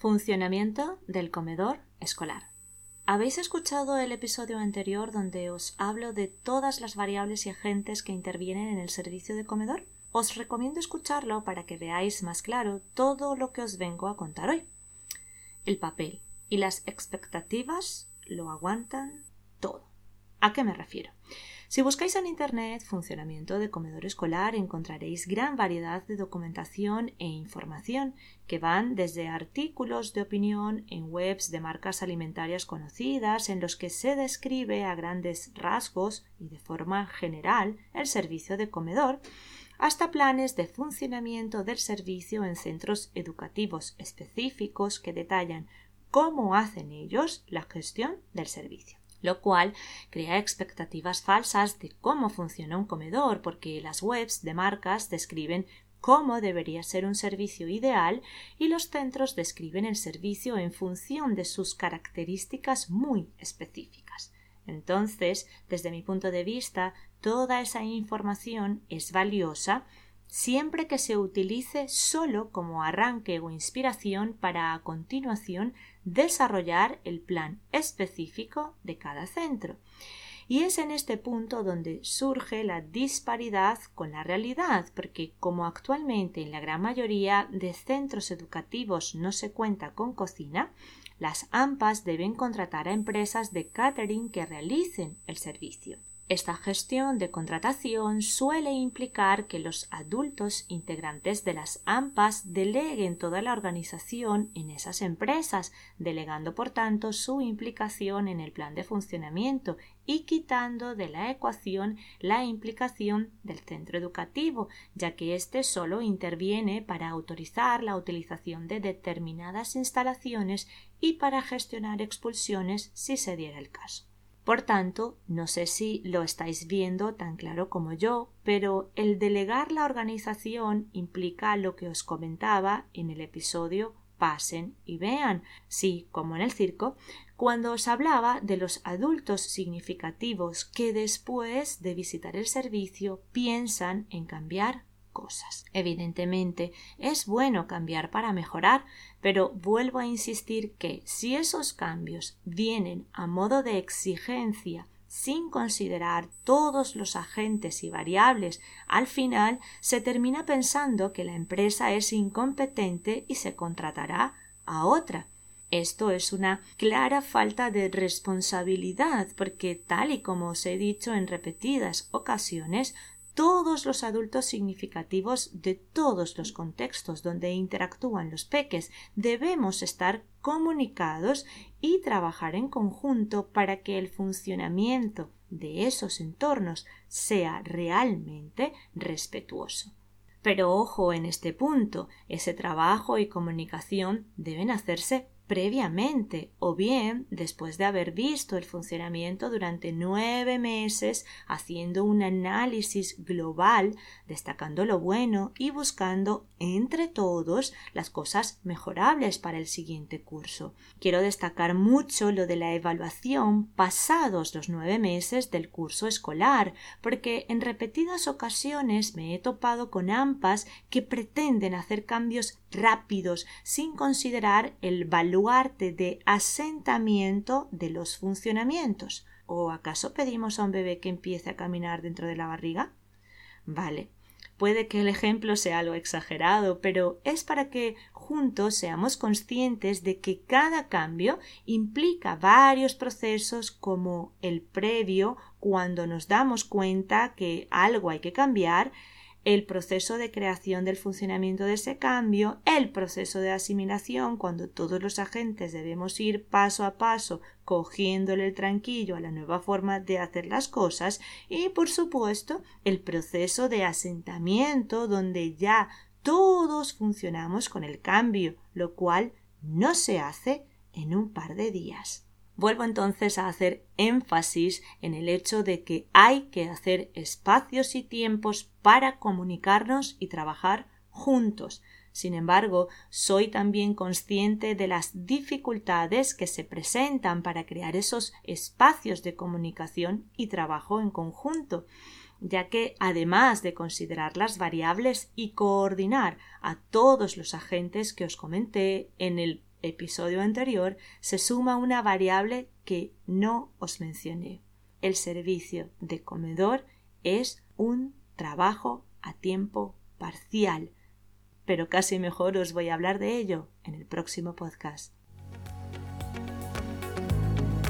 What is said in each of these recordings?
Funcionamiento del comedor escolar. ¿Habéis escuchado el episodio anterior donde os hablo de todas las variables y agentes que intervienen en el servicio de comedor? Os recomiendo escucharlo para que veáis más claro todo lo que os vengo a contar hoy. El papel y las expectativas lo aguantan todo. ¿A qué me refiero? Si buscáis en Internet funcionamiento de comedor escolar encontraréis gran variedad de documentación e información que van desde artículos de opinión en webs de marcas alimentarias conocidas en los que se describe a grandes rasgos y de forma general el servicio de comedor hasta planes de funcionamiento del servicio en centros educativos específicos que detallan cómo hacen ellos la gestión del servicio lo cual crea expectativas falsas de cómo funciona un comedor, porque las webs de marcas describen cómo debería ser un servicio ideal y los centros describen el servicio en función de sus características muy específicas. Entonces, desde mi punto de vista, toda esa información es valiosa siempre que se utilice solo como arranque o inspiración para a continuación desarrollar el plan específico de cada centro. Y es en este punto donde surge la disparidad con la realidad, porque como actualmente en la gran mayoría de centros educativos no se cuenta con cocina, las AMPAs deben contratar a empresas de catering que realicen el servicio. Esta gestión de contratación suele implicar que los adultos integrantes de las AMPAs deleguen toda la organización en esas empresas, delegando por tanto su implicación en el plan de funcionamiento y quitando de la ecuación la implicación del centro educativo, ya que éste solo interviene para autorizar la utilización de determinadas instalaciones y para gestionar expulsiones si se diera el caso. Por tanto, no sé si lo estáis viendo tan claro como yo, pero el delegar la organización implica lo que os comentaba en el episodio pasen y vean. Sí, como en el circo, cuando os hablaba de los adultos significativos que después de visitar el servicio piensan en cambiar cosas. Evidentemente es bueno cambiar para mejorar, pero vuelvo a insistir que si esos cambios vienen a modo de exigencia sin considerar todos los agentes y variables, al final se termina pensando que la empresa es incompetente y se contratará a otra. Esto es una clara falta de responsabilidad, porque tal y como os he dicho en repetidas ocasiones, todos los adultos significativos de todos los contextos donde interactúan los peques debemos estar comunicados y trabajar en conjunto para que el funcionamiento de esos entornos sea realmente respetuoso. Pero ojo en este punto, ese trabajo y comunicación deben hacerse previamente o bien después de haber visto el funcionamiento durante nueve meses haciendo un análisis global destacando lo bueno y buscando entre todos las cosas mejorables para el siguiente curso. Quiero destacar mucho lo de la evaluación pasados los nueve meses del curso escolar porque en repetidas ocasiones me he topado con AMPAs que pretenden hacer cambios rápidos sin considerar el valor de asentamiento de los funcionamientos. ¿O acaso pedimos a un bebé que empiece a caminar dentro de la barriga? Vale, puede que el ejemplo sea algo exagerado, pero es para que juntos seamos conscientes de que cada cambio implica varios procesos como el previo, cuando nos damos cuenta que algo hay que cambiar, el proceso de creación del funcionamiento de ese cambio, el proceso de asimilación, cuando todos los agentes debemos ir paso a paso cogiéndole el tranquillo a la nueva forma de hacer las cosas, y por supuesto el proceso de asentamiento, donde ya todos funcionamos con el cambio, lo cual no se hace en un par de días. Vuelvo entonces a hacer énfasis en el hecho de que hay que hacer espacios y tiempos para comunicarnos y trabajar juntos. Sin embargo, soy también consciente de las dificultades que se presentan para crear esos espacios de comunicación y trabajo en conjunto, ya que además de considerar las variables y coordinar a todos los agentes que os comenté en el episodio anterior se suma una variable que no os mencioné. El servicio de comedor es un trabajo a tiempo parcial, pero casi mejor os voy a hablar de ello en el próximo podcast.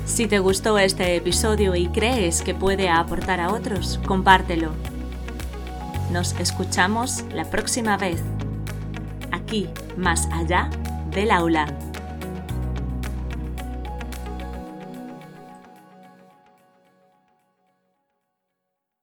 Si te gustó este episodio y crees que puede aportar a otros, compártelo. Nos escuchamos la próxima vez, aquí, más allá del aula.